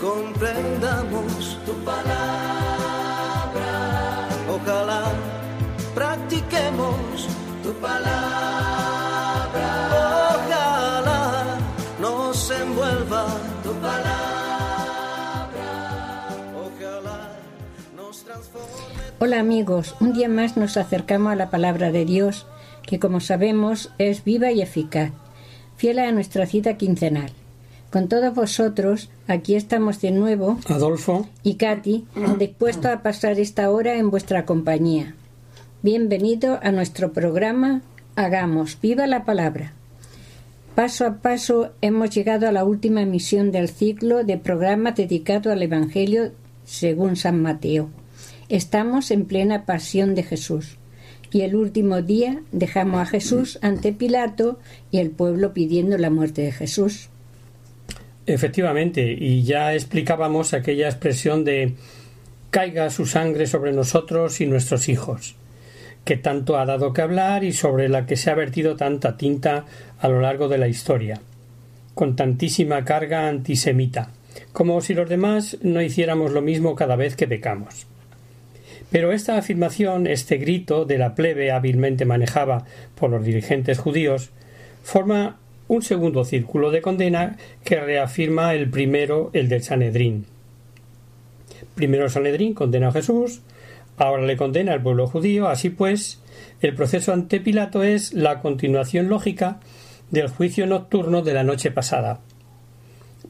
comprendamos tu palabra. Ojalá practiquemos tu palabra. Ojalá nos envuelva tu palabra. Ojalá nos transforme. Hola amigos, un día más nos acercamos a la palabra de Dios, que como sabemos es viva y eficaz, fiel a nuestra cita quincenal. Con todos vosotros, aquí estamos de nuevo, Adolfo, y Katy, dispuestos a pasar esta hora en vuestra compañía. Bienvenido a nuestro programa Hagamos viva la palabra. Paso a paso hemos llegado a la última emisión del ciclo de programas dedicado al Evangelio según San Mateo. Estamos en plena pasión de Jesús. Y el último día dejamos a Jesús ante Pilato y el pueblo pidiendo la muerte de Jesús. Efectivamente, y ya explicábamos aquella expresión de caiga su sangre sobre nosotros y nuestros hijos, que tanto ha dado que hablar y sobre la que se ha vertido tanta tinta a lo largo de la historia, con tantísima carga antisemita, como si los demás no hiciéramos lo mismo cada vez que pecamos. Pero esta afirmación, este grito de la plebe hábilmente manejada por los dirigentes judíos, forma un segundo círculo de condena que reafirma el primero, el del Sanedrín. Primero Sanedrín condena a Jesús, ahora le condena al pueblo judío, así pues, el proceso ante Pilato es la continuación lógica del juicio nocturno de la noche pasada.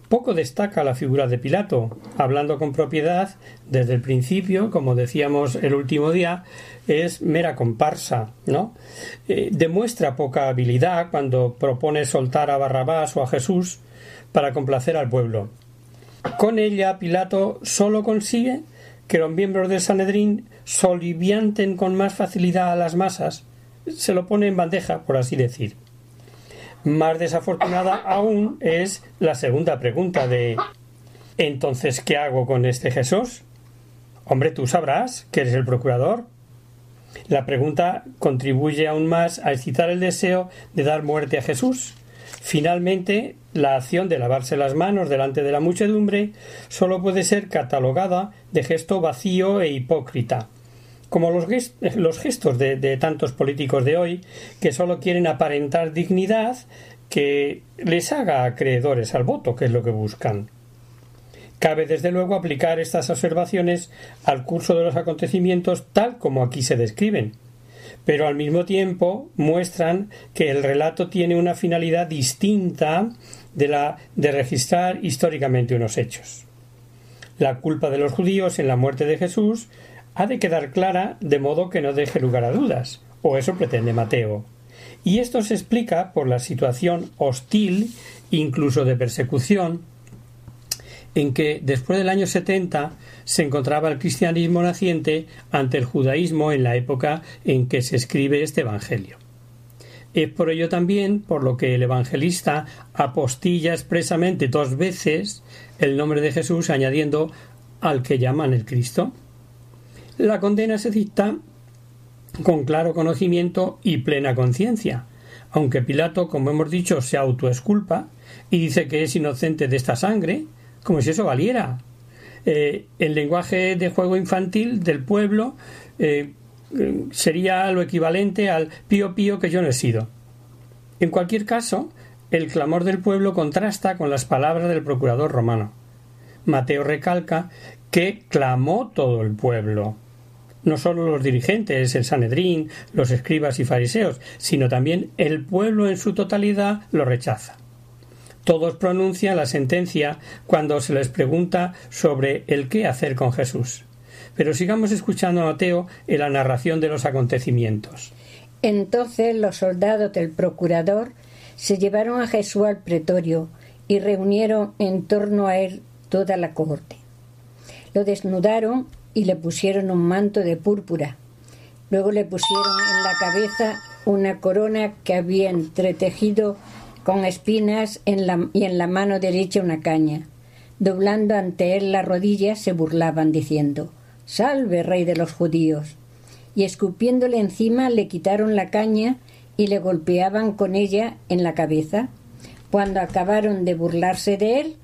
Poco destaca la figura de Pilato, hablando con propiedad desde el principio, como decíamos el último día, es mera comparsa, ¿no? Eh, demuestra poca habilidad cuando propone soltar a Barrabás o a Jesús para complacer al pueblo. Con ella Pilato solo consigue que los miembros del Sanedrín solivianten con más facilidad a las masas, se lo pone en bandeja, por así decir. Más desafortunada aún es la segunda pregunta de entonces ¿qué hago con este Jesús? Hombre, tú sabrás que eres el procurador. La pregunta contribuye aún más a excitar el deseo de dar muerte a Jesús. Finalmente, la acción de lavarse las manos delante de la muchedumbre sólo puede ser catalogada de gesto vacío e hipócrita, como los, gest los gestos de, de, tantos políticos de hoy que solo quieren aparentar dignidad que les haga acreedores al voto, que es lo que buscan. Cabe desde luego aplicar estas observaciones al curso de los acontecimientos tal como aquí se describen, pero al mismo tiempo muestran que el relato tiene una finalidad distinta de la de registrar históricamente unos hechos. La culpa de los judíos en la muerte de Jesús ha de quedar clara de modo que no deje lugar a dudas, o eso pretende Mateo. Y esto se explica por la situación hostil, incluso de persecución, en que después del año 70 se encontraba el cristianismo naciente ante el judaísmo en la época en que se escribe este Evangelio. Es por ello también por lo que el evangelista apostilla expresamente dos veces el nombre de Jesús añadiendo al que llaman el Cristo. La condena se dicta con claro conocimiento y plena conciencia, aunque Pilato, como hemos dicho, se autoesculpa y dice que es inocente de esta sangre, como si eso valiera. Eh, el lenguaje de juego infantil del pueblo eh, sería lo equivalente al pío pío que yo no he sido. En cualquier caso, el clamor del pueblo contrasta con las palabras del procurador romano. Mateo recalca que clamó todo el pueblo, no solo los dirigentes, el Sanedrín, los escribas y fariseos, sino también el pueblo en su totalidad lo rechaza. Todos pronuncian la sentencia cuando se les pregunta sobre el qué hacer con Jesús. Pero sigamos escuchando a Mateo en la narración de los acontecimientos. Entonces los soldados del procurador se llevaron a Jesús al pretorio y reunieron en torno a él toda la corte. Lo desnudaron y le pusieron un manto de púrpura. Luego le pusieron en la cabeza una corona que había entretejido con espinas y en la mano derecha una caña. Doblando ante él las rodillas se burlaban diciendo Salve, rey de los judíos. Y escupiéndole encima le quitaron la caña y le golpeaban con ella en la cabeza. Cuando acabaron de burlarse de él,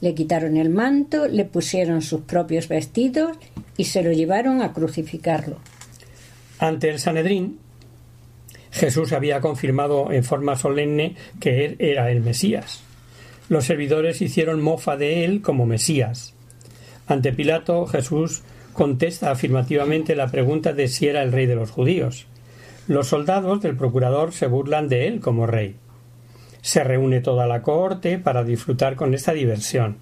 le quitaron el manto, le pusieron sus propios vestidos y se lo llevaron a crucificarlo. Ante el Sanedrín, Jesús había confirmado en forma solemne que él era el Mesías. Los servidores hicieron mofa de él como Mesías. Ante Pilato, Jesús contesta afirmativamente la pregunta de si era el rey de los judíos. Los soldados del procurador se burlan de él como rey. Se reúne toda la corte para disfrutar con esta diversión.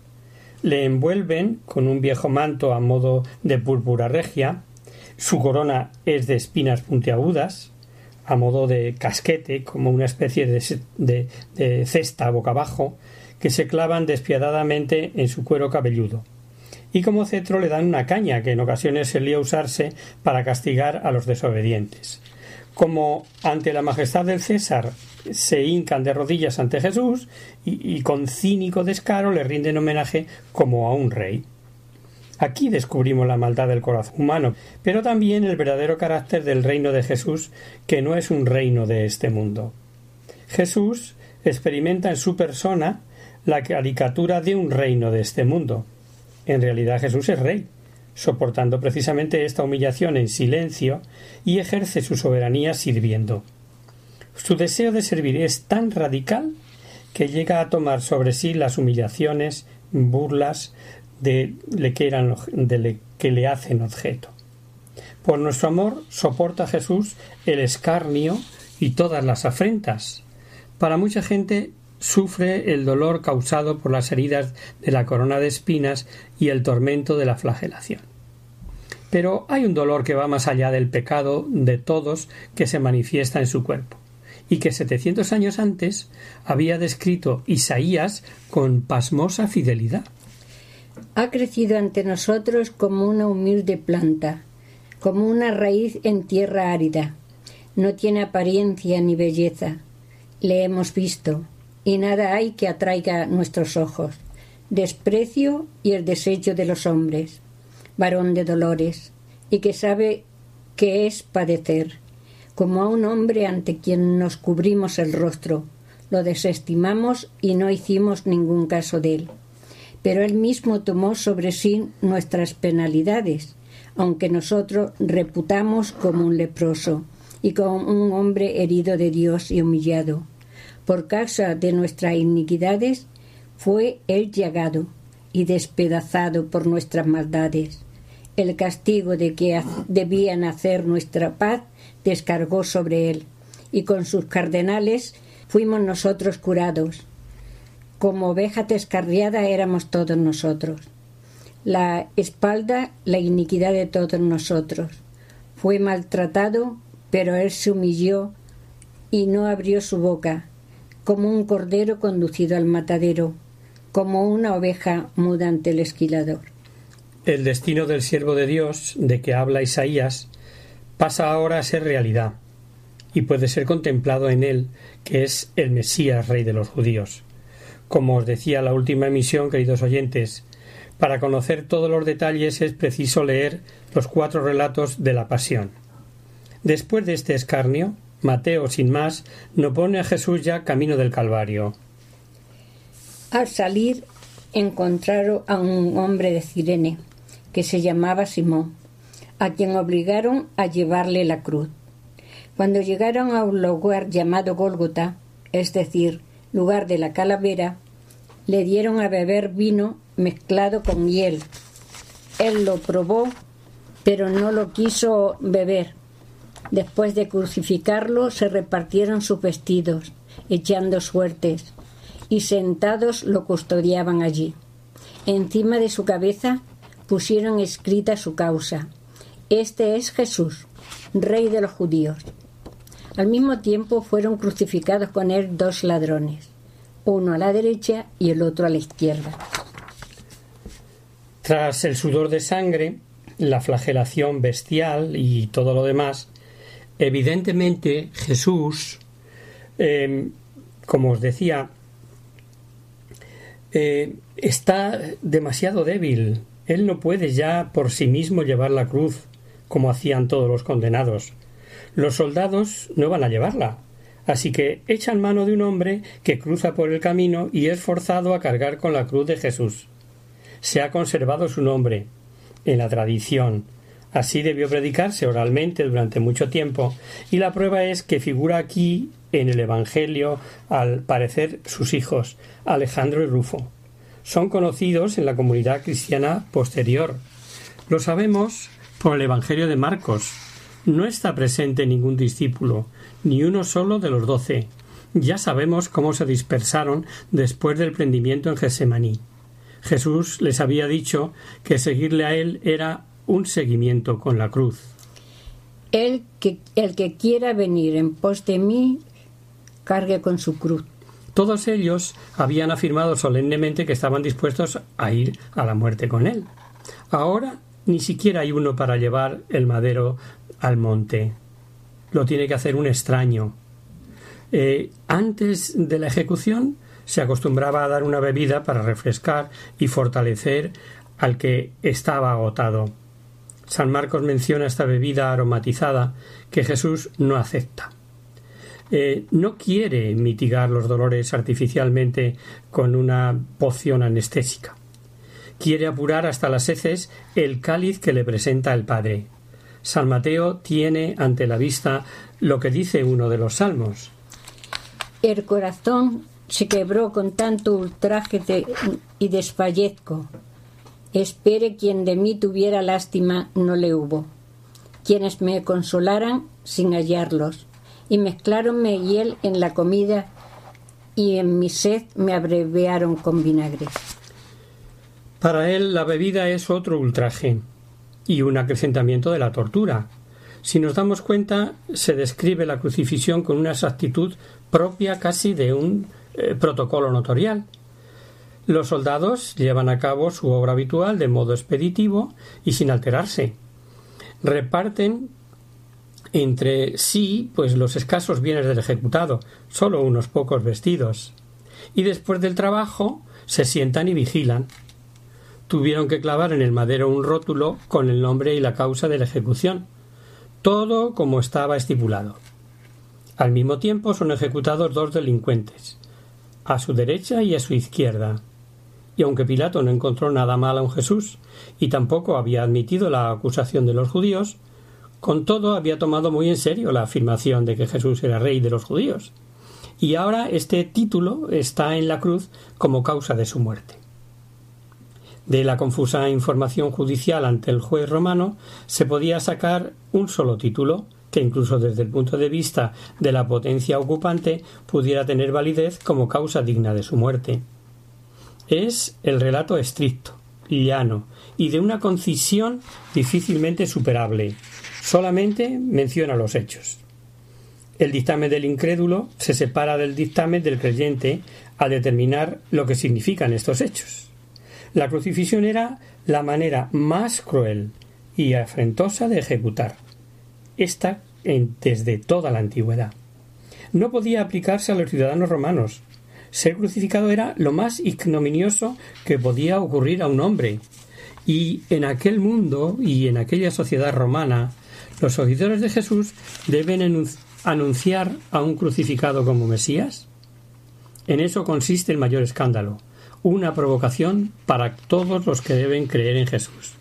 Le envuelven con un viejo manto a modo de púrpura regia, su corona es de espinas puntiagudas, a modo de casquete, como una especie de, de cesta boca abajo, que se clavan despiadadamente en su cuero cabelludo. Y como cetro le dan una caña que en ocasiones solía usarse para castigar a los desobedientes. Como ante la majestad del César se hincan de rodillas ante Jesús y, y con cínico descaro le rinden homenaje como a un rey. Aquí descubrimos la maldad del corazón humano, pero también el verdadero carácter del reino de Jesús, que no es un reino de este mundo. Jesús experimenta en su persona la caricatura de un reino de este mundo. En realidad Jesús es rey, soportando precisamente esta humillación en silencio y ejerce su soberanía sirviendo. Su deseo de servir es tan radical que llega a tomar sobre sí las humillaciones, burlas de, le que, eran, de le, que le hacen objeto. Por nuestro amor soporta Jesús el escarnio y todas las afrentas. Para mucha gente sufre el dolor causado por las heridas de la corona de espinas y el tormento de la flagelación. Pero hay un dolor que va más allá del pecado de todos que se manifiesta en su cuerpo, y que setecientos años antes había descrito Isaías con pasmosa fidelidad. Ha crecido ante nosotros como una humilde planta, como una raíz en tierra árida. No tiene apariencia ni belleza. Le hemos visto, y nada hay que atraiga nuestros ojos. Desprecio y el desecho de los hombres, varón de dolores, y que sabe qué es padecer, como a un hombre ante quien nos cubrimos el rostro, lo desestimamos y no hicimos ningún caso de él. Pero él mismo tomó sobre sí nuestras penalidades, aunque nosotros reputamos como un leproso y como un hombre herido de Dios y humillado por causa de nuestras iniquidades, fue él llagado y despedazado por nuestras maldades. El castigo de que debían hacer nuestra paz descargó sobre él, y con sus cardenales fuimos nosotros curados. Como oveja descarriada éramos todos nosotros. La espalda, la iniquidad de todos nosotros. Fue maltratado, pero él se humilló y no abrió su boca como un cordero conducido al matadero, como una oveja muda ante el esquilador. El destino del siervo de Dios, de que habla Isaías, pasa ahora a ser realidad, y puede ser contemplado en él, que es el Mesías, Rey de los judíos. Como os decía la última emisión, queridos oyentes, para conocer todos los detalles es preciso leer los cuatro relatos de la Pasión. Después de este escarnio, Mateo, sin más, no pone a Jesús ya camino del Calvario. Al salir encontraron a un hombre de Cirene, que se llamaba Simón, a quien obligaron a llevarle la cruz. Cuando llegaron a un lugar llamado Gólgota, es decir, lugar de la calavera, le dieron a beber vino mezclado con hiel. Él lo probó, pero no lo quiso beber Después de crucificarlo, se repartieron sus vestidos, echando suertes, y sentados lo custodiaban allí. Encima de su cabeza pusieron escrita su causa. Este es Jesús, Rey de los judíos. Al mismo tiempo fueron crucificados con él dos ladrones, uno a la derecha y el otro a la izquierda. Tras el sudor de sangre, la flagelación bestial y todo lo demás, evidentemente Jesús, eh, como os decía, eh, está demasiado débil. Él no puede ya por sí mismo llevar la cruz, como hacían todos los condenados. Los soldados no van a llevarla. Así que echan mano de un hombre que cruza por el camino y es forzado a cargar con la cruz de Jesús. Se ha conservado su nombre en la tradición. Así debió predicarse oralmente durante mucho tiempo, y la prueba es que figura aquí en el Evangelio, al parecer, sus hijos, Alejandro y Rufo. Son conocidos en la comunidad cristiana posterior. Lo sabemos por el Evangelio de Marcos. No está presente ningún discípulo, ni uno solo de los doce. Ya sabemos cómo se dispersaron después del prendimiento en Gesemaní. Jesús les había dicho que seguirle a él era un seguimiento con la cruz. El que, el que quiera venir en pos de mí, cargue con su cruz. Todos ellos habían afirmado solemnemente que estaban dispuestos a ir a la muerte con él. Ahora ni siquiera hay uno para llevar el madero al monte. Lo tiene que hacer un extraño. Eh, antes de la ejecución se acostumbraba a dar una bebida para refrescar y fortalecer al que estaba agotado. San Marcos menciona esta bebida aromatizada que Jesús no acepta. Eh, no quiere mitigar los dolores artificialmente con una poción anestésica. Quiere apurar hasta las heces el cáliz que le presenta el Padre. San Mateo tiene ante la vista lo que dice uno de los salmos. El corazón se quebró con tanto ultraje y desfallezco. Espere quien de mí tuviera lástima no le hubo. Quienes me consolaran sin hallarlos. Y mezclaronme hiel en la comida y en mi sed me abreviaron con vinagre. Para él la bebida es otro ultraje y un acrecentamiento de la tortura. Si nos damos cuenta, se describe la crucifixión con una exactitud propia casi de un eh, protocolo notorial. Los soldados llevan a cabo su obra habitual de modo expeditivo y sin alterarse. Reparten entre sí pues los escasos bienes del ejecutado, solo unos pocos vestidos. Y después del trabajo se sientan y vigilan. Tuvieron que clavar en el madero un rótulo con el nombre y la causa de la ejecución. Todo como estaba estipulado. Al mismo tiempo son ejecutados dos delincuentes, a su derecha y a su izquierda. Y aunque Pilato no encontró nada malo en Jesús, y tampoco había admitido la acusación de los judíos, con todo había tomado muy en serio la afirmación de que Jesús era rey de los judíos. Y ahora este título está en la cruz como causa de su muerte. De la confusa información judicial ante el juez romano se podía sacar un solo título, que incluso desde el punto de vista de la potencia ocupante pudiera tener validez como causa digna de su muerte. Es el relato estricto, llano y de una concisión difícilmente superable. Solamente menciona los hechos. El dictamen del incrédulo se separa del dictamen del creyente al determinar lo que significan estos hechos. La crucifixión era la manera más cruel y afrentosa de ejecutar esta desde toda la antigüedad. No podía aplicarse a los ciudadanos romanos. Ser crucificado era lo más ignominioso que podía ocurrir a un hombre. Y en aquel mundo y en aquella sociedad romana, los seguidores de Jesús deben anunciar a un crucificado como Mesías. En eso consiste el mayor escándalo, una provocación para todos los que deben creer en Jesús.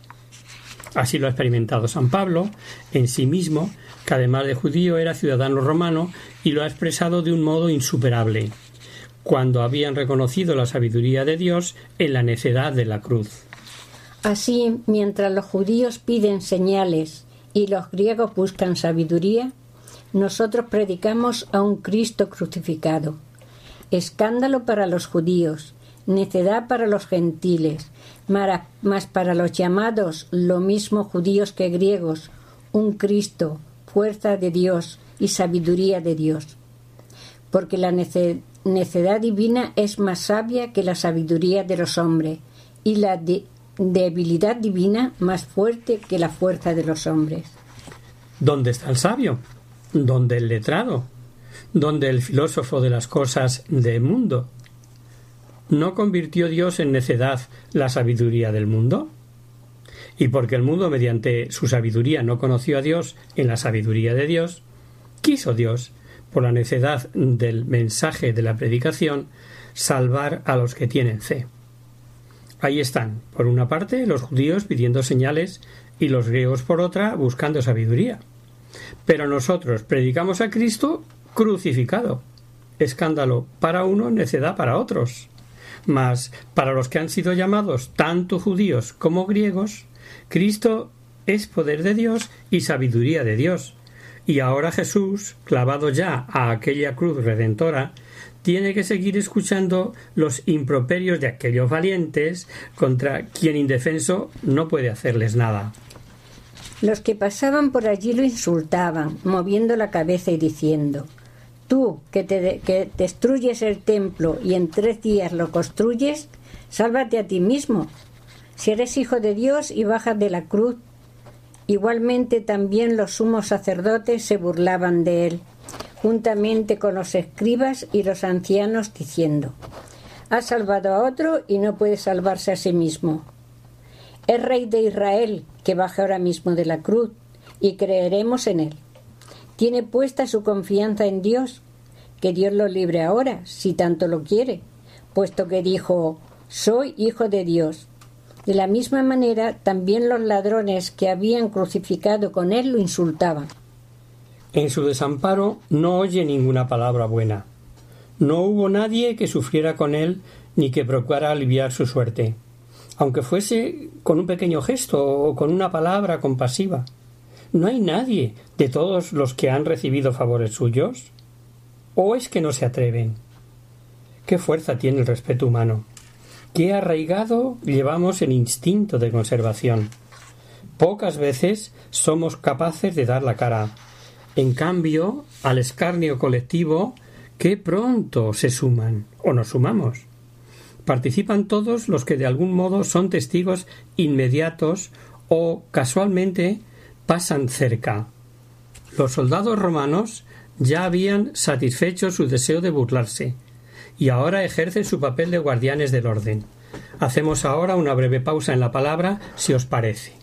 Así lo ha experimentado San Pablo en sí mismo, que además de judío era ciudadano romano y lo ha expresado de un modo insuperable, cuando habían reconocido la sabiduría de Dios en la necedad de la cruz. Así, mientras los judíos piden señales y los griegos buscan sabiduría, nosotros predicamos a un Cristo crucificado. Escándalo para los judíos, necedad para los gentiles, mas para los llamados, lo mismo judíos que griegos, un Cristo, fuerza de Dios y sabiduría de Dios. Porque la necedad divina es más sabia que la sabiduría de los hombres, y la debilidad divina más fuerte que la fuerza de los hombres. ¿Dónde está el sabio? ¿Dónde el letrado? ¿Dónde el filósofo de las cosas del mundo? ¿No convirtió Dios en necedad la sabiduría del mundo? Y porque el mundo mediante su sabiduría no conoció a Dios en la sabiduría de Dios, quiso Dios, por la necedad del mensaje de la predicación, salvar a los que tienen fe. Ahí están, por una parte, los judíos pidiendo señales y los griegos por otra buscando sabiduría. Pero nosotros predicamos a Cristo crucificado. Escándalo para uno, necedad para otros. Mas para los que han sido llamados tanto judíos como griegos, Cristo es poder de Dios y sabiduría de Dios. Y ahora Jesús, clavado ya a aquella cruz redentora, tiene que seguir escuchando los improperios de aquellos valientes contra quien indefenso no puede hacerles nada. Los que pasaban por allí lo insultaban, moviendo la cabeza y diciendo Tú, que, te, que destruyes el templo y en tres días lo construyes, sálvate a ti mismo. Si eres hijo de Dios y bajas de la cruz. Igualmente también los sumos sacerdotes se burlaban de él juntamente con los escribas y los ancianos, diciendo, Ha salvado a otro y no puede salvarse a sí mismo. Es rey de Israel, que baja ahora mismo de la cruz, y creeremos en él. Tiene puesta su confianza en Dios, que Dios lo libre ahora, si tanto lo quiere, puesto que dijo, Soy hijo de Dios. De la misma manera, también los ladrones que habían crucificado con él lo insultaban. En su desamparo no oye ninguna palabra buena. No hubo nadie que sufriera con él ni que procurara aliviar su suerte, aunque fuese con un pequeño gesto o con una palabra compasiva. ¿No hay nadie de todos los que han recibido favores suyos? ¿O es que no se atreven? ¿Qué fuerza tiene el respeto humano? ¿Qué arraigado llevamos el instinto de conservación? Pocas veces somos capaces de dar la cara, en cambio, al escarnio colectivo, que pronto se suman o nos sumamos. Participan todos los que de algún modo son testigos inmediatos o casualmente pasan cerca. Los soldados romanos ya habían satisfecho su deseo de burlarse y ahora ejercen su papel de guardianes del orden. Hacemos ahora una breve pausa en la palabra, si os parece.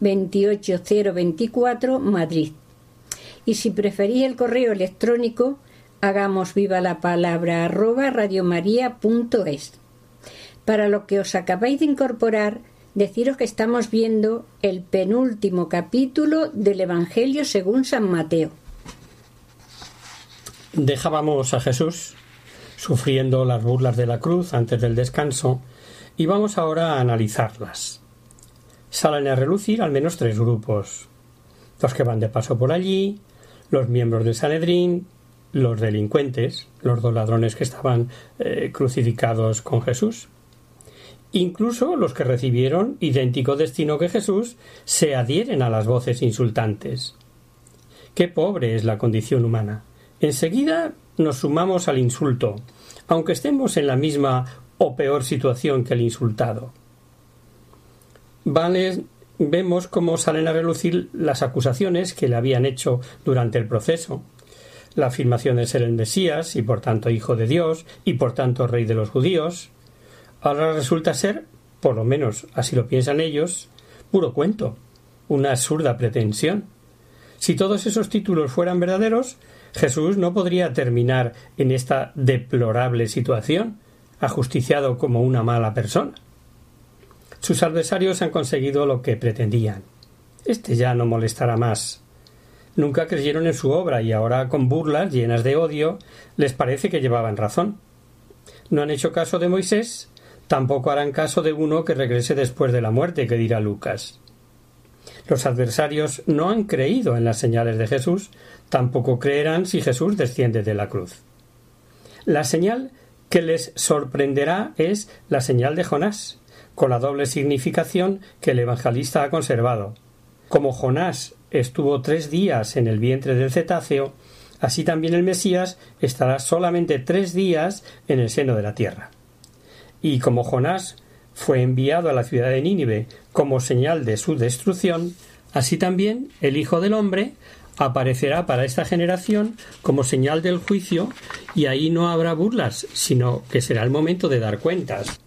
28024, Madrid. Y si preferís el correo electrónico, hagamos viva la palabra arroba radiomaria.es. Para lo que os acabáis de incorporar, deciros que estamos viendo el penúltimo capítulo del Evangelio según San Mateo. Dejábamos a Jesús sufriendo las burlas de la cruz antes del descanso y vamos ahora a analizarlas salen a relucir al menos tres grupos. Los que van de paso por allí, los miembros del Sanedrín, los delincuentes, los dos ladrones que estaban eh, crucificados con Jesús. Incluso los que recibieron idéntico destino que Jesús se adhieren a las voces insultantes. Qué pobre es la condición humana. Enseguida nos sumamos al insulto, aunque estemos en la misma o peor situación que el insultado vemos cómo salen a relucir las acusaciones que le habían hecho durante el proceso. La afirmación de ser el Mesías y por tanto hijo de Dios y por tanto rey de los judíos. Ahora resulta ser, por lo menos así lo piensan ellos, puro cuento, una absurda pretensión. Si todos esos títulos fueran verdaderos, Jesús no podría terminar en esta deplorable situación, ajusticiado como una mala persona. Sus adversarios han conseguido lo que pretendían. Este ya no molestará más. Nunca creyeron en su obra y ahora, con burlas llenas de odio, les parece que llevaban razón. No han hecho caso de Moisés, tampoco harán caso de uno que regrese después de la muerte, que dirá Lucas. Los adversarios no han creído en las señales de Jesús, tampoco creerán si Jesús desciende de la cruz. La señal que les sorprenderá es la señal de Jonás, con la doble significación que el evangelista ha conservado. Como Jonás estuvo tres días en el vientre del cetáceo, así también el Mesías estará solamente tres días en el seno de la tierra. Y como Jonás fue enviado a la ciudad de Nínive como señal de su destrucción, así también el Hijo del Hombre aparecerá para esta generación como señal del juicio y ahí no habrá burlas, sino que será el momento de dar cuentas.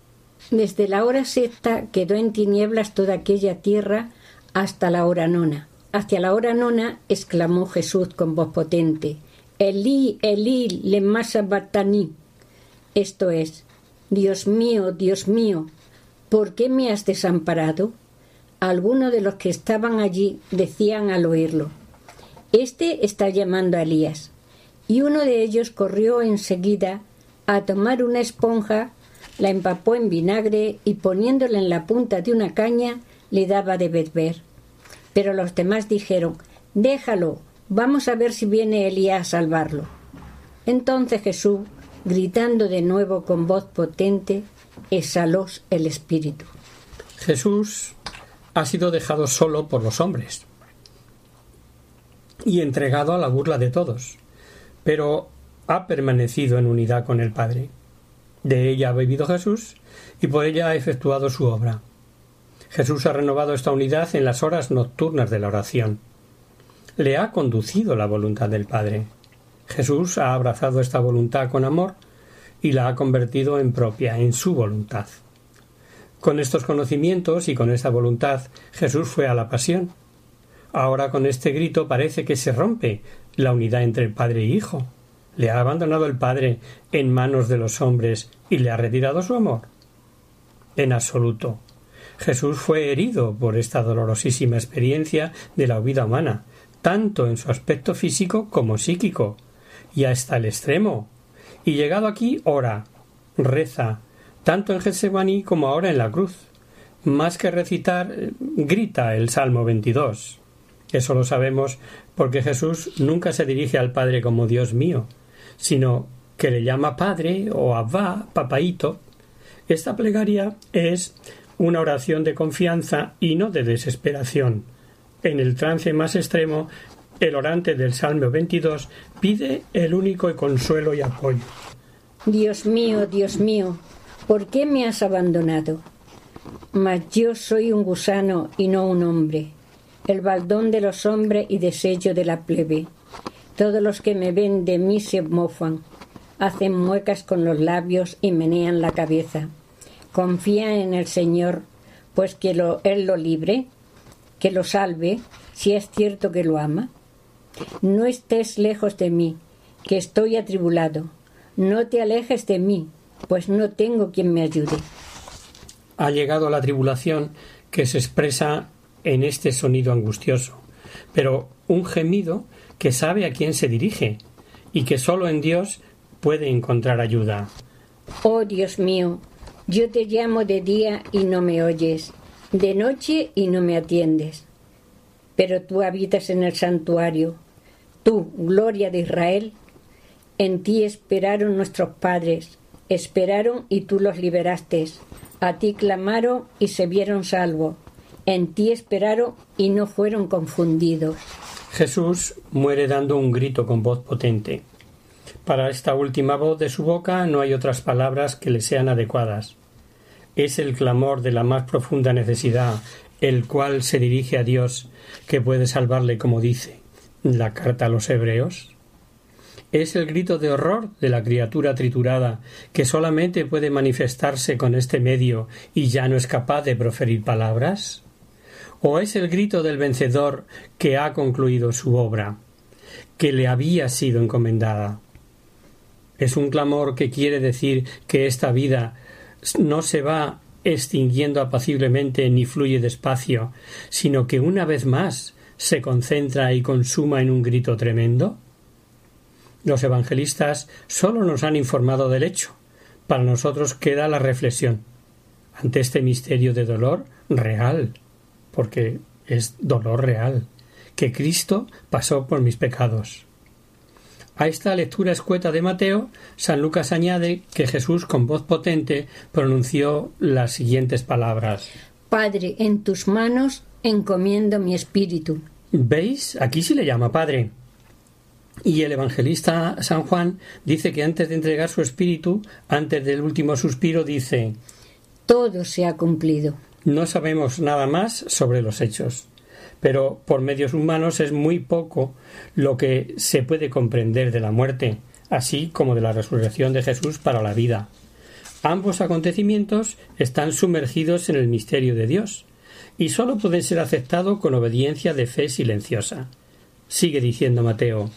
Desde la hora sexta quedó en tinieblas toda aquella tierra hasta la hora nona. Hacia la hora nona exclamó Jesús con voz potente: Elí, Elí, lema sabachthani. Esto es: Dios mío, Dios mío, ¿por qué me has desamparado? Algunos de los que estaban allí decían al oírlo: Este está llamando a Elías. Y uno de ellos corrió enseguida a tomar una esponja la empapó en vinagre y poniéndola en la punta de una caña le daba de beber. Pero los demás dijeron Déjalo, vamos a ver si viene Elías a salvarlo. Entonces Jesús, gritando de nuevo con voz potente, exhaló el espíritu. Jesús ha sido dejado solo por los hombres y entregado a la burla de todos, pero ha permanecido en unidad con el Padre. De ella ha vivido Jesús y por ella ha efectuado su obra. Jesús ha renovado esta unidad en las horas nocturnas de la oración. Le ha conducido la voluntad del Padre. Jesús ha abrazado esta voluntad con amor y la ha convertido en propia, en su voluntad. Con estos conocimientos y con esta voluntad Jesús fue a la pasión. Ahora con este grito parece que se rompe la unidad entre el Padre y Hijo. ¿Le ha abandonado el Padre en manos de los hombres y le ha retirado su amor? En absoluto. Jesús fue herido por esta dolorosísima experiencia de la vida humana, tanto en su aspecto físico como psíquico, y hasta el extremo. Y llegado aquí, ora, reza, tanto en Getsemaní como ahora en la cruz. Más que recitar, grita el Salmo 22. Eso lo sabemos porque Jesús nunca se dirige al Padre como Dios mío, sino que le llama Padre o Abba, Papaito. Esta plegaria es una oración de confianza y no de desesperación, en el trance más extremo, el orante del Salmo 22 pide el único consuelo y apoyo. Dios mío, Dios mío, ¿por qué me has abandonado? Mas yo soy un gusano y no un hombre, el baldón de los hombres y desello de la plebe. Todos los que me ven de mí se mofan, hacen muecas con los labios y menean la cabeza. Confía en el Señor, pues que Él lo libre, que lo salve, si es cierto que lo ama. No estés lejos de mí, que estoy atribulado. No te alejes de mí, pues no tengo quien me ayude. Ha llegado la tribulación que se expresa en este sonido angustioso, pero un gemido que sabe a quién se dirige y que sólo en Dios puede encontrar ayuda. Oh Dios mío, yo te llamo de día y no me oyes, de noche y no me atiendes. Pero tú habitas en el santuario, tú, gloria de Israel, en ti esperaron nuestros padres, esperaron y tú los liberaste. A ti clamaron y se vieron salvos. En ti esperaron y no fueron confundidos. Jesús muere dando un grito con voz potente. Para esta última voz de su boca no hay otras palabras que le sean adecuadas. Es el clamor de la más profunda necesidad, el cual se dirige a Dios, que puede salvarle, como dice la carta a los hebreos. Es el grito de horror de la criatura triturada, que solamente puede manifestarse con este medio y ya no es capaz de proferir palabras. ¿O es el grito del vencedor que ha concluido su obra, que le había sido encomendada? Es un clamor que quiere decir que esta vida no se va extinguiendo apaciblemente ni fluye despacio, sino que una vez más se concentra y consuma en un grito tremendo? Los evangelistas sólo nos han informado del hecho. Para nosotros queda la reflexión ante este misterio de dolor real, porque es dolor real, que Cristo pasó por mis pecados. A esta lectura escueta de Mateo, San Lucas añade que Jesús con voz potente pronunció las siguientes palabras Padre, en tus manos encomiendo mi espíritu. ¿Veis? Aquí sí le llama Padre. Y el evangelista San Juan dice que antes de entregar su espíritu, antes del último suspiro, dice Todo se ha cumplido. No sabemos nada más sobre los hechos, pero por medios humanos es muy poco lo que se puede comprender de la muerte, así como de la resurrección de Jesús para la vida. Ambos acontecimientos están sumergidos en el misterio de Dios, y sólo pueden ser aceptados con obediencia de fe silenciosa. Sigue diciendo Mateo.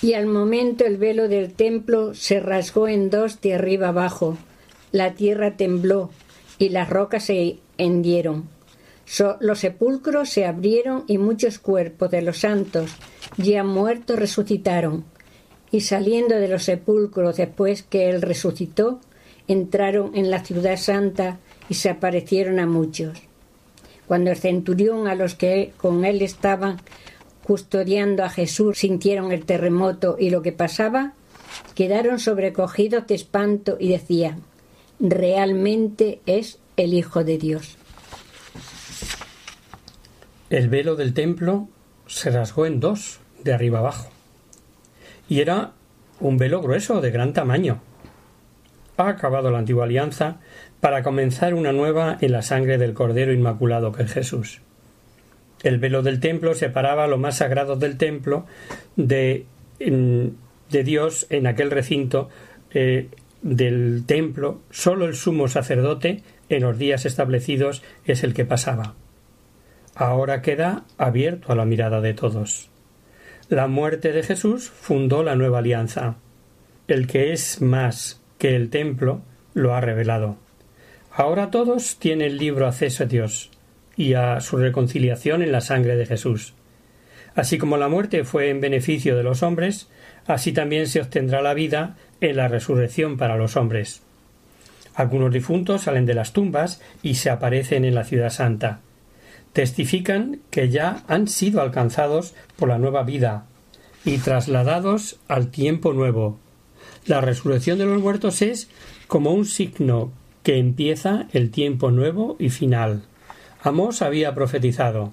Y al momento el velo del templo se rasgó en dos de arriba abajo. La tierra tembló y las rocas se hendieron. los sepulcros se abrieron y muchos cuerpos de los santos ya muertos resucitaron. Y saliendo de los sepulcros después que él resucitó, entraron en la ciudad santa y se aparecieron a muchos. Cuando el centurión a los que con él estaban custodiando a Jesús sintieron el terremoto y lo que pasaba, quedaron sobrecogidos de espanto y decían, realmente es el Hijo de Dios. El velo del templo se rasgó en dos, de arriba abajo, y era un velo grueso, de gran tamaño. Ha acabado la antigua alianza para comenzar una nueva en la sangre del Cordero Inmaculado que es Jesús. El velo del templo separaba lo más sagrado del templo de, de Dios en aquel recinto eh, del templo. Solo el sumo sacerdote en los días establecidos es el que pasaba. Ahora queda abierto a la mirada de todos. La muerte de Jesús fundó la nueva alianza. El que es más que el templo lo ha revelado. Ahora todos tienen libro acceso a Dios y a su reconciliación en la sangre de Jesús. Así como la muerte fue en beneficio de los hombres, así también se obtendrá la vida en la resurrección para los hombres. Algunos difuntos salen de las tumbas y se aparecen en la ciudad santa. Testifican que ya han sido alcanzados por la nueva vida y trasladados al tiempo nuevo. La resurrección de los muertos es como un signo que empieza el tiempo nuevo y final. Amós había profetizado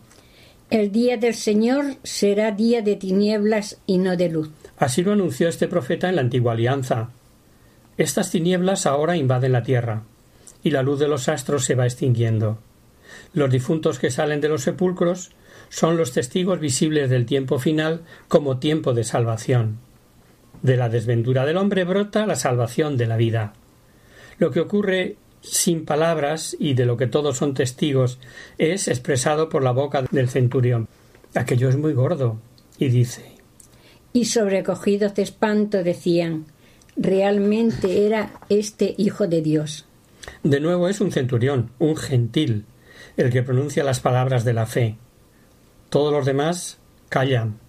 El día del Señor será día de tinieblas y no de luz. Así lo anunció este profeta en la antigua alianza. Estas tinieblas ahora invaden la tierra, y la luz de los astros se va extinguiendo. Los difuntos que salen de los sepulcros son los testigos visibles del tiempo final como tiempo de salvación. De la desventura del hombre brota la salvación de la vida. Lo que ocurre sin palabras y de lo que todos son testigos es expresado por la boca del centurión. Aquello es muy gordo. Y dice Y sobrecogidos de espanto decían realmente era este hijo de Dios. De nuevo es un centurión, un gentil, el que pronuncia las palabras de la fe. Todos los demás callan.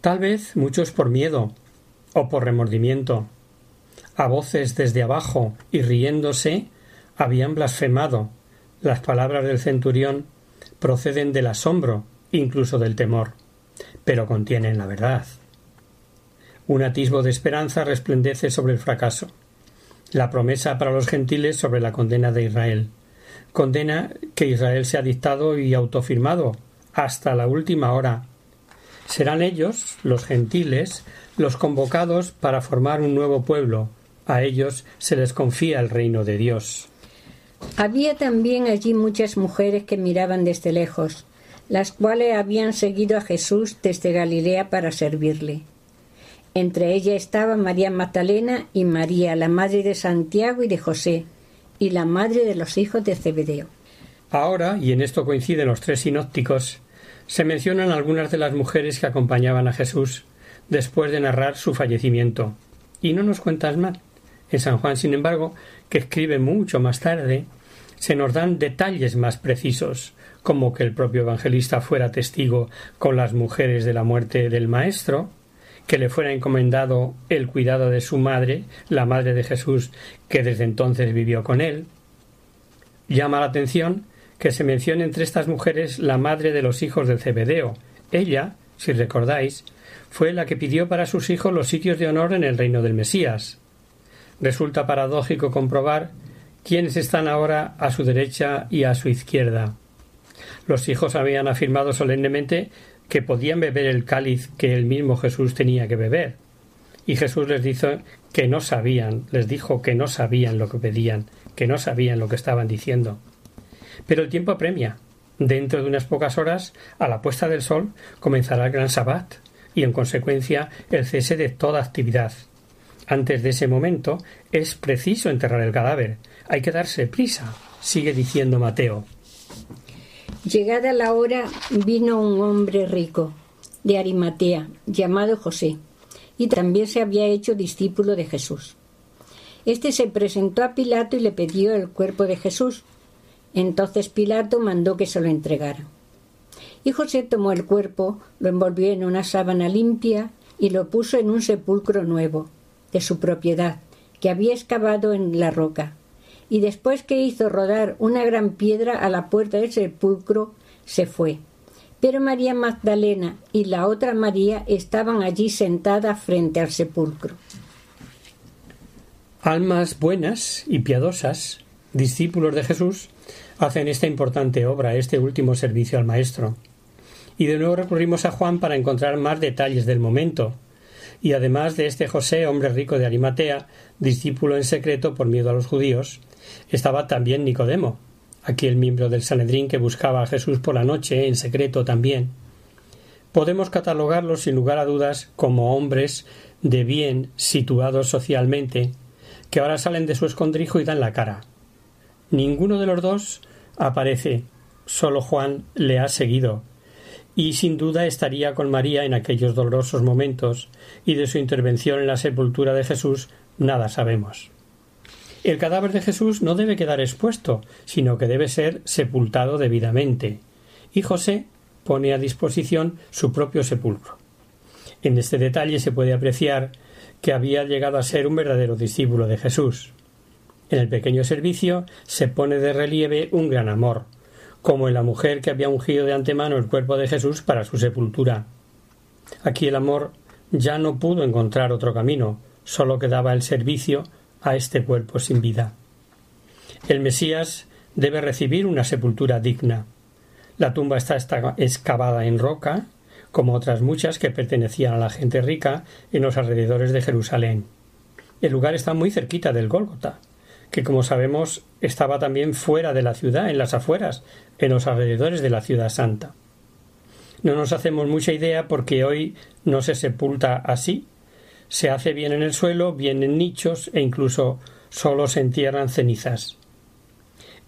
Tal vez muchos por miedo o por remordimiento. A voces desde abajo y riéndose habían blasfemado. Las palabras del centurión proceden del asombro, incluso del temor, pero contienen la verdad. Un atisbo de esperanza resplandece sobre el fracaso. La promesa para los gentiles sobre la condena de Israel. Condena que Israel se ha dictado y autofirmado hasta la última hora. Serán ellos, los gentiles, los convocados para formar un nuevo pueblo. A ellos se les confía el reino de Dios. Había también allí muchas mujeres que miraban desde lejos, las cuales habían seguido a Jesús desde Galilea para servirle. Entre ellas estaba María Magdalena y María, la madre de Santiago y de José, y la madre de los hijos de Zebedeo. Ahora, y en esto coinciden los tres sinópticos, se mencionan algunas de las mujeres que acompañaban a Jesús después de narrar su fallecimiento. Y no nos cuentas mal. En San Juan, sin embargo, que escribe mucho más tarde, se nos dan detalles más precisos, como que el propio evangelista fuera testigo con las mujeres de la muerte del Maestro, que le fuera encomendado el cuidado de su madre, la madre de Jesús, que desde entonces vivió con él. Llama la atención que se mencione entre estas mujeres la madre de los hijos del Cebedeo. Ella, si recordáis, fue la que pidió para sus hijos los sitios de honor en el reino del Mesías. Resulta paradójico comprobar quiénes están ahora a su derecha y a su izquierda. Los hijos habían afirmado solemnemente que podían beber el cáliz que el mismo Jesús tenía que beber. Y Jesús les dijo que no sabían, les dijo que no sabían lo que pedían, que no sabían lo que estaban diciendo. Pero el tiempo apremia. Dentro de unas pocas horas, a la puesta del sol, comenzará el gran sabbat y, en consecuencia, el cese de toda actividad. Antes de ese momento, es preciso enterrar el cadáver. Hay que darse prisa, sigue diciendo Mateo. Llegada la hora, vino un hombre rico, de Arimatea, llamado José, y también se había hecho discípulo de Jesús. Este se presentó a Pilato y le pidió el cuerpo de Jesús. Entonces Pilato mandó que se lo entregara. Y José tomó el cuerpo, lo envolvió en una sábana limpia y lo puso en un sepulcro nuevo, de su propiedad, que había excavado en la roca y después que hizo rodar una gran piedra a la puerta del sepulcro, se fue. Pero María Magdalena y la otra María estaban allí sentadas frente al sepulcro. Almas buenas y piadosas, discípulos de Jesús, hacen esta importante obra, este último servicio al Maestro. Y de nuevo recurrimos a Juan para encontrar más detalles del momento. Y además de este José, hombre rico de Arimatea, discípulo en secreto por miedo a los judíos, estaba también Nicodemo, aquel miembro del Sanedrín que buscaba a Jesús por la noche en secreto también. Podemos catalogarlos sin lugar a dudas como hombres de bien situados socialmente, que ahora salen de su escondrijo y dan la cara. Ninguno de los dos aparece, solo Juan le ha seguido, y sin duda estaría con María en aquellos dolorosos momentos, y de su intervención en la sepultura de Jesús nada sabemos. El cadáver de Jesús no debe quedar expuesto, sino que debe ser sepultado debidamente. Y José pone a disposición su propio sepulcro. En este detalle se puede apreciar que había llegado a ser un verdadero discípulo de Jesús. En el pequeño servicio se pone de relieve un gran amor, como en la mujer que había ungido de antemano el cuerpo de Jesús para su sepultura. Aquí el amor ya no pudo encontrar otro camino, sólo quedaba el servicio a este cuerpo sin vida. El Mesías debe recibir una sepultura digna. La tumba está excavada en roca, como otras muchas que pertenecían a la gente rica en los alrededores de Jerusalén. El lugar está muy cerquita del Gólgota, que como sabemos estaba también fuera de la ciudad, en las afueras, en los alrededores de la ciudad santa. No nos hacemos mucha idea porque hoy no se sepulta así. Se hace bien en el suelo, bien en nichos e incluso solo se entierran cenizas.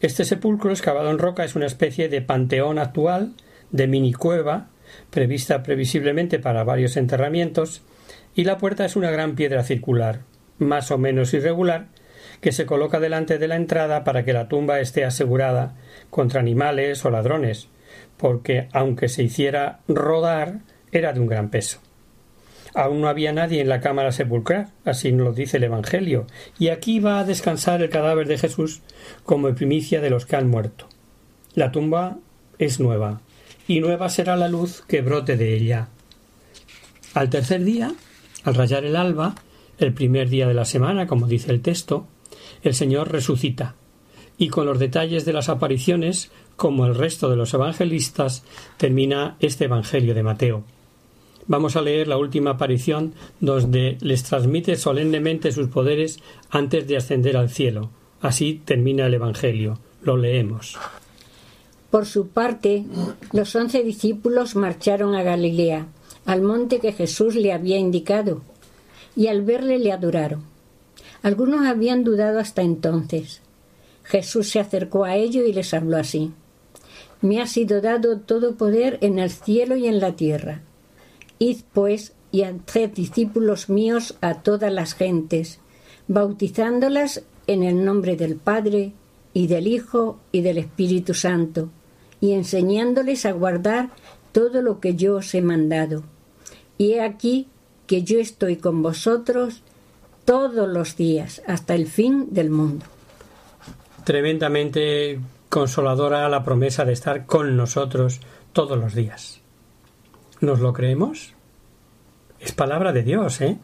Este sepulcro excavado en roca es una especie de panteón actual, de mini cueva, prevista previsiblemente para varios enterramientos, y la puerta es una gran piedra circular, más o menos irregular, que se coloca delante de la entrada para que la tumba esté asegurada contra animales o ladrones, porque aunque se hiciera rodar, era de un gran peso. Aún no había nadie en la cámara sepulcral, así nos lo dice el Evangelio, y aquí va a descansar el cadáver de Jesús como primicia de los que han muerto. La tumba es nueva, y nueva será la luz que brote de ella. Al tercer día, al rayar el alba, el primer día de la semana, como dice el texto, el Señor resucita, y con los detalles de las apariciones, como el resto de los evangelistas, termina este Evangelio de Mateo. Vamos a leer la última aparición donde les transmite solemnemente sus poderes antes de ascender al cielo. Así termina el Evangelio. Lo leemos. Por su parte, los once discípulos marcharon a Galilea, al monte que Jesús le había indicado, y al verle le adoraron. Algunos habían dudado hasta entonces. Jesús se acercó a ellos y les habló así. Me ha sido dado todo poder en el cielo y en la tierra. Id, pues, y haced discípulos míos a todas las gentes, bautizándolas en el nombre del Padre, y del Hijo, y del Espíritu Santo, y enseñándoles a guardar todo lo que yo os he mandado. Y he aquí que yo estoy con vosotros todos los días hasta el fin del mundo. Tremendamente consoladora la promesa de estar con nosotros todos los días. ¿Nos lo creemos? Es palabra de Dios, ¿eh?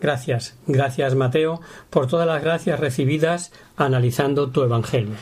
Gracias, gracias Mateo por todas las gracias recibidas analizando tu Evangelio.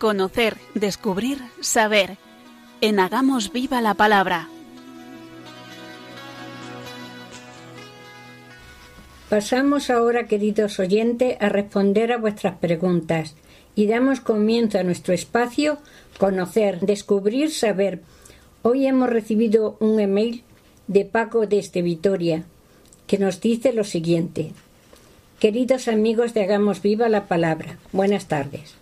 Conocer, descubrir, saber. En Hagamos Viva la Palabra. Pasamos ahora, queridos oyentes, a responder a vuestras preguntas y damos comienzo a nuestro espacio Conocer, Descubrir, Saber. Hoy hemos recibido un email de Paco desde Vitoria que nos dice lo siguiente. Queridos amigos de Hagamos Viva la Palabra, buenas tardes.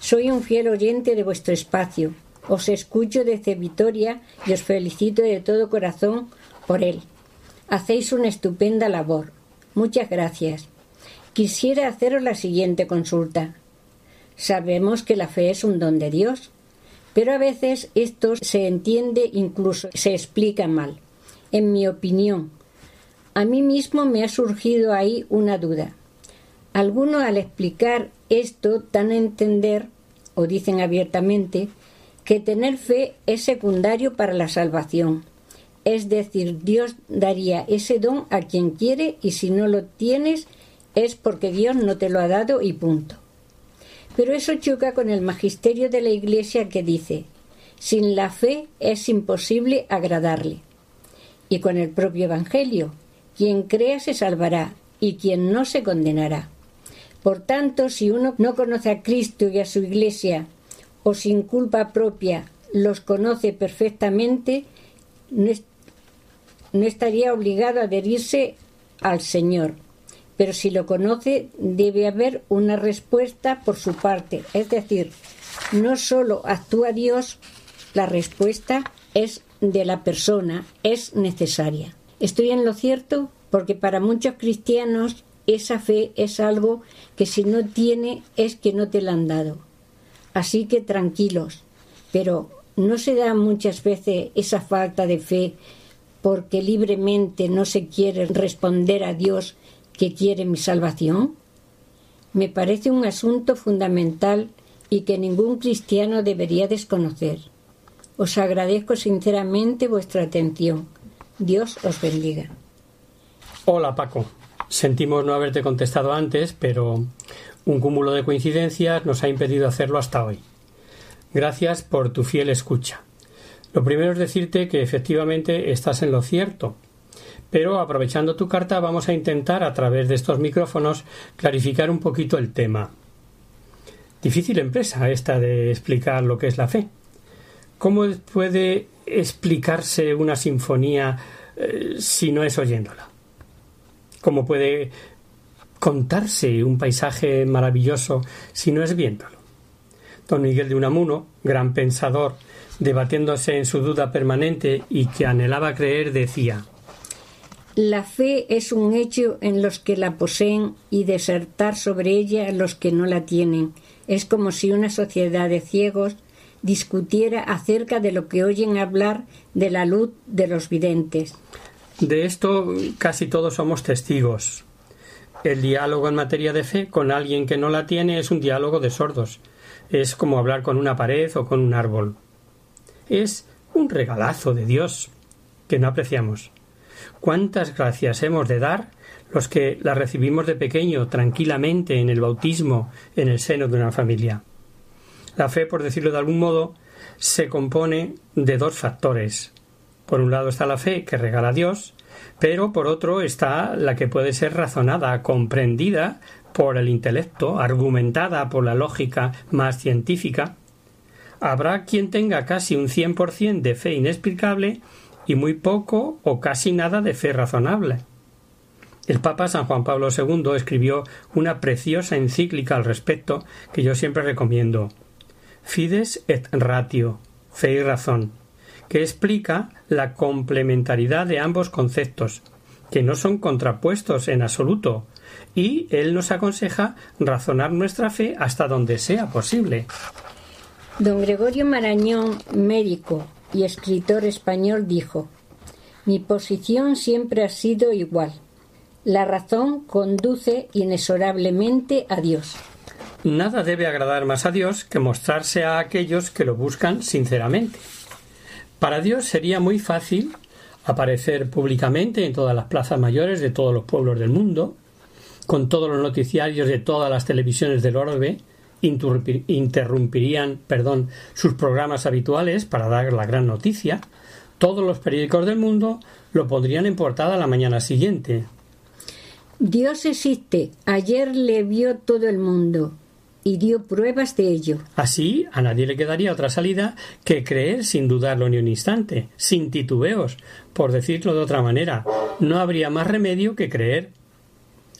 Soy un fiel oyente de vuestro espacio. Os escucho desde Vitoria y os felicito de todo corazón por él. Hacéis una estupenda labor. Muchas gracias. Quisiera haceros la siguiente consulta. Sabemos que la fe es un don de Dios, pero a veces esto se entiende, incluso se explica mal. En mi opinión, a mí mismo me ha surgido ahí una duda. Algunos al explicar esto dan a entender o dicen abiertamente que tener fe es secundario para la salvación, Es decir, Dios daría ese don a quien quiere y si no lo tienes es porque Dios no te lo ha dado y punto. Pero eso choca con el magisterio de la Iglesia que dice, sin la fe es imposible agradarle. Y con el propio Evangelio, quien crea se salvará y quien no se condenará. Por tanto, si uno no conoce a Cristo y a su Iglesia, o sin culpa propia los conoce perfectamente, no, no estaría obligado a adherirse al Señor. Pero si lo conoce, debe haber una respuesta por su parte. Es decir, no solo actúa Dios, la respuesta es de la persona, es necesaria. Estoy en lo cierto porque para muchos cristianos esa fe es algo que si no tiene es que no te la han dado. Así que tranquilos, pero ¿no se da muchas veces esa falta de fe porque libremente no se quiere responder a Dios que quiere mi salvación? Me parece un asunto fundamental y que ningún cristiano debería desconocer. Os agradezco sinceramente vuestra atención. Dios os bendiga. Hola Paco. Sentimos no haberte contestado antes, pero un cúmulo de coincidencias nos ha impedido hacerlo hasta hoy. Gracias por tu fiel escucha. Lo primero es decirte que efectivamente estás en lo cierto, pero aprovechando tu carta vamos a intentar a través de estos micrófonos clarificar un poquito el tema. Difícil empresa esta de explicar lo que es la fe. ¿Cómo puede explicarse una sinfonía eh, si no es oyéndola? ¿Cómo puede contarse un paisaje maravilloso si no es viéndolo? Don Miguel de Unamuno, gran pensador, debatiéndose en su duda permanente y que anhelaba creer, decía La fe es un hecho en los que la poseen y desertar sobre ella los que no la tienen. Es como si una sociedad de ciegos discutiera acerca de lo que oyen hablar de la luz de los videntes. De esto casi todos somos testigos. El diálogo en materia de fe con alguien que no la tiene es un diálogo de sordos. Es como hablar con una pared o con un árbol es un regalazo de Dios que no apreciamos. ¿Cuántas gracias hemos de dar los que la recibimos de pequeño tranquilamente en el bautismo en el seno de una familia? La fe, por decirlo de algún modo, se compone de dos factores. Por un lado está la fe que regala Dios, pero por otro está la que puede ser razonada, comprendida por el intelecto, argumentada por la lógica más científica, habrá quien tenga casi un 100% de fe inexplicable y muy poco o casi nada de fe razonable. El Papa San Juan Pablo II escribió una preciosa encíclica al respecto que yo siempre recomiendo. Fides et ratio, fe y razón, que explica la complementariedad de ambos conceptos, que no son contrapuestos en absoluto, y él nos aconseja razonar nuestra fe hasta donde sea posible. Don Gregorio Marañón, médico y escritor español, dijo Mi posición siempre ha sido igual. La razón conduce inexorablemente a Dios. Nada debe agradar más a Dios que mostrarse a aquellos que lo buscan sinceramente. Para Dios sería muy fácil aparecer públicamente en todas las plazas mayores de todos los pueblos del mundo, con todos los noticiarios de todas las televisiones del orbe, interrumpirían perdón, sus programas habituales para dar la gran noticia, todos los periódicos del mundo lo pondrían en portada la mañana siguiente. Dios existe. Ayer le vio todo el mundo y dio pruebas de ello. Así, a nadie le quedaría otra salida que creer sin dudarlo ni un instante, sin titubeos, por decirlo de otra manera. No habría más remedio que creer.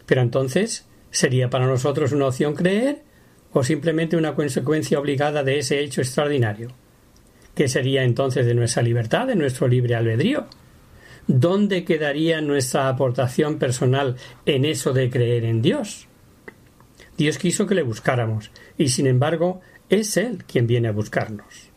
Pero entonces, ¿sería para nosotros una opción creer o simplemente una consecuencia obligada de ese hecho extraordinario? ¿Qué sería entonces de nuestra libertad, de nuestro libre albedrío? ¿Dónde quedaría nuestra aportación personal en eso de creer en Dios? Dios quiso que le buscáramos, y sin embargo es Él quien viene a buscarnos.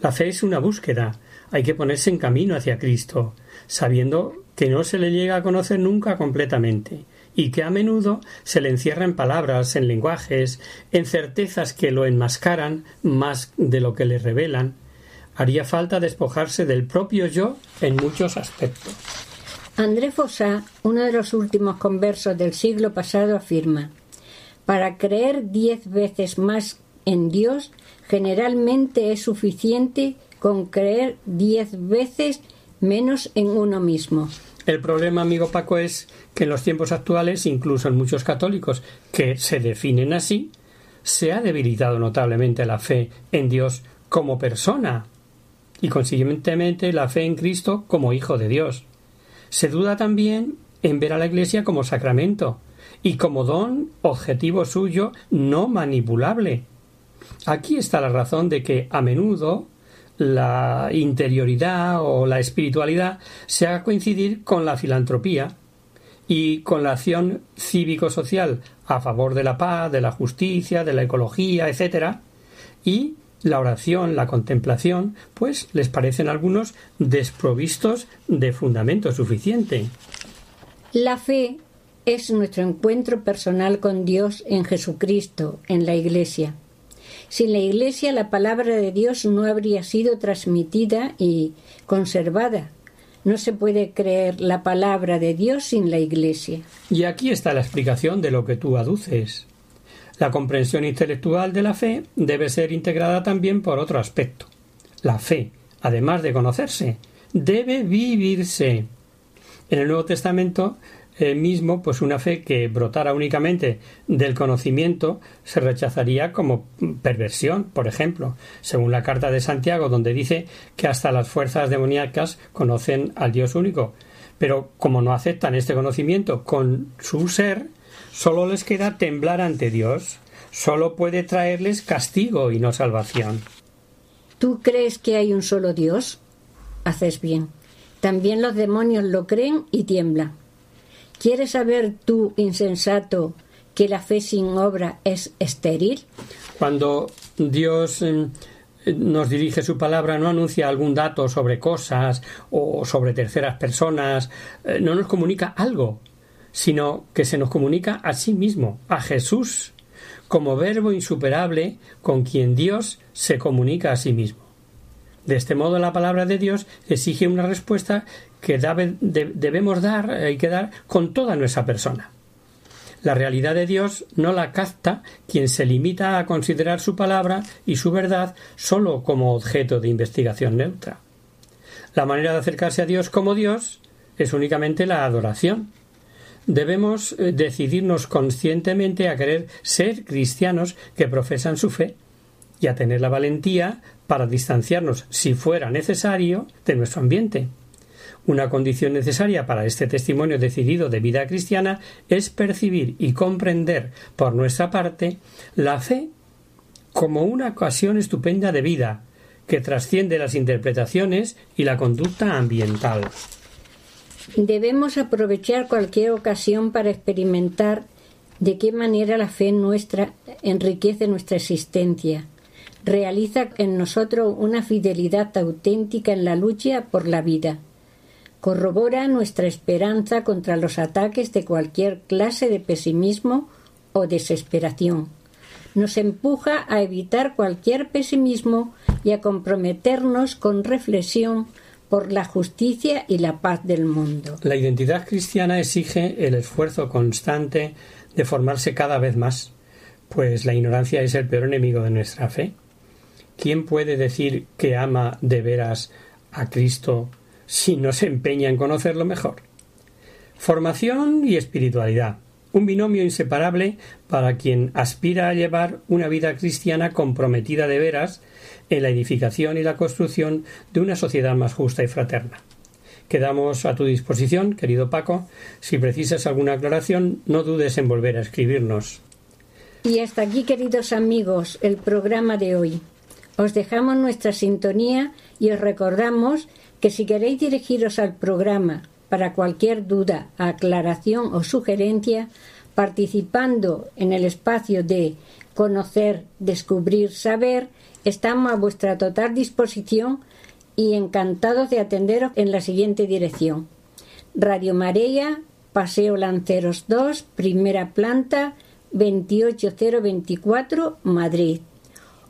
La fe es una búsqueda, hay que ponerse en camino hacia Cristo, sabiendo que no se le llega a conocer nunca completamente, y que a menudo se le encierra en palabras, en lenguajes, en certezas que lo enmascaran más de lo que le revelan, haría falta despojarse del propio yo en muchos aspectos. André Fossat, uno de los últimos conversos del siglo pasado, afirma Para creer diez veces más en Dios, generalmente es suficiente con creer diez veces menos en uno mismo. El problema, amigo Paco, es que en los tiempos actuales, incluso en muchos católicos que se definen así, se ha debilitado notablemente la fe en Dios como persona y consiguientemente la fe en Cristo como Hijo de Dios. Se duda también en ver a la Iglesia como sacramento y como don objetivo suyo no manipulable. Aquí está la razón de que a menudo la interioridad o la espiritualidad se haga coincidir con la filantropía y con la acción cívico-social a favor de la paz, de la justicia, de la ecología, etc. Y la oración, la contemplación, pues les parecen algunos desprovistos de fundamento suficiente. La fe es nuestro encuentro personal con Dios en Jesucristo, en la Iglesia. Sin la Iglesia la palabra de Dios no habría sido transmitida y conservada. No se puede creer la palabra de Dios sin la Iglesia. Y aquí está la explicación de lo que tú aduces. La comprensión intelectual de la fe debe ser integrada también por otro aspecto. La fe, además de conocerse, debe vivirse. En el Nuevo Testamento eh, mismo, pues una fe que brotara únicamente del conocimiento se rechazaría como perversión, por ejemplo, según la carta de Santiago, donde dice que hasta las fuerzas demoníacas conocen al Dios único. Pero como no aceptan este conocimiento con su ser, Solo les queda temblar ante Dios. Solo puede traerles castigo y no salvación. ¿Tú crees que hay un solo Dios? Haces bien. También los demonios lo creen y tiemblan. ¿Quieres saber tú, insensato, que la fe sin obra es estéril? Cuando Dios eh, nos dirige su palabra, no anuncia algún dato sobre cosas o sobre terceras personas, eh, no nos comunica algo sino que se nos comunica a sí mismo, a Jesús, como verbo insuperable con quien Dios se comunica a sí mismo. De este modo la palabra de Dios exige una respuesta que debemos dar y que dar con toda nuestra persona. La realidad de Dios no la capta quien se limita a considerar su palabra y su verdad sólo como objeto de investigación neutra. La manera de acercarse a Dios como Dios es únicamente la adoración, debemos eh, decidirnos conscientemente a querer ser cristianos que profesan su fe y a tener la valentía para distanciarnos, si fuera necesario, de nuestro ambiente. Una condición necesaria para este testimonio decidido de vida cristiana es percibir y comprender por nuestra parte la fe como una ocasión estupenda de vida que trasciende las interpretaciones y la conducta ambiental. Debemos aprovechar cualquier ocasión para experimentar de qué manera la fe nuestra enriquece nuestra existencia, realiza en nosotros una fidelidad auténtica en la lucha por la vida, corrobora nuestra esperanza contra los ataques de cualquier clase de pesimismo o desesperación, nos empuja a evitar cualquier pesimismo y a comprometernos con reflexión por la justicia y la paz del mundo. La identidad cristiana exige el esfuerzo constante de formarse cada vez más, pues la ignorancia es el peor enemigo de nuestra fe. ¿Quién puede decir que ama de veras a Cristo si no se empeña en conocerlo mejor? Formación y espiritualidad, un binomio inseparable para quien aspira a llevar una vida cristiana comprometida de veras en la edificación y la construcción de una sociedad más justa y fraterna. Quedamos a tu disposición, querido Paco. Si precisas alguna aclaración, no dudes en volver a escribirnos. Y hasta aquí, queridos amigos, el programa de hoy. Os dejamos nuestra sintonía y os recordamos que si queréis dirigiros al programa para cualquier duda, aclaración o sugerencia, participando en el espacio de conocer, descubrir, saber, Estamos a vuestra total disposición y encantados de atenderos en la siguiente dirección. Radio María, Paseo Lanceros 2, primera planta, 28024, Madrid.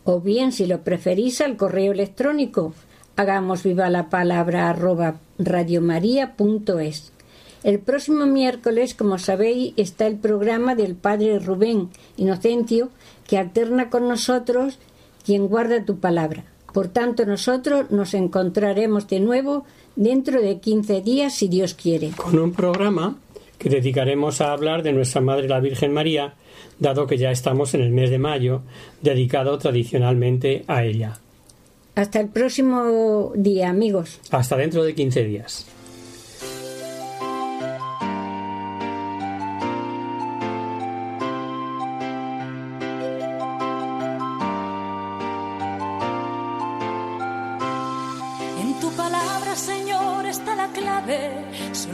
O bien, si lo preferís, al correo electrónico hagamos viva la palabra arroba radiomaria.es. El próximo miércoles, como sabéis, está el programa del Padre Rubén Inocencio, que alterna con nosotros quien guarda tu palabra. Por tanto, nosotros nos encontraremos de nuevo dentro de 15 días, si Dios quiere. Con un programa que dedicaremos a hablar de nuestra Madre la Virgen María, dado que ya estamos en el mes de mayo, dedicado tradicionalmente a ella. Hasta el próximo día, amigos. Hasta dentro de 15 días.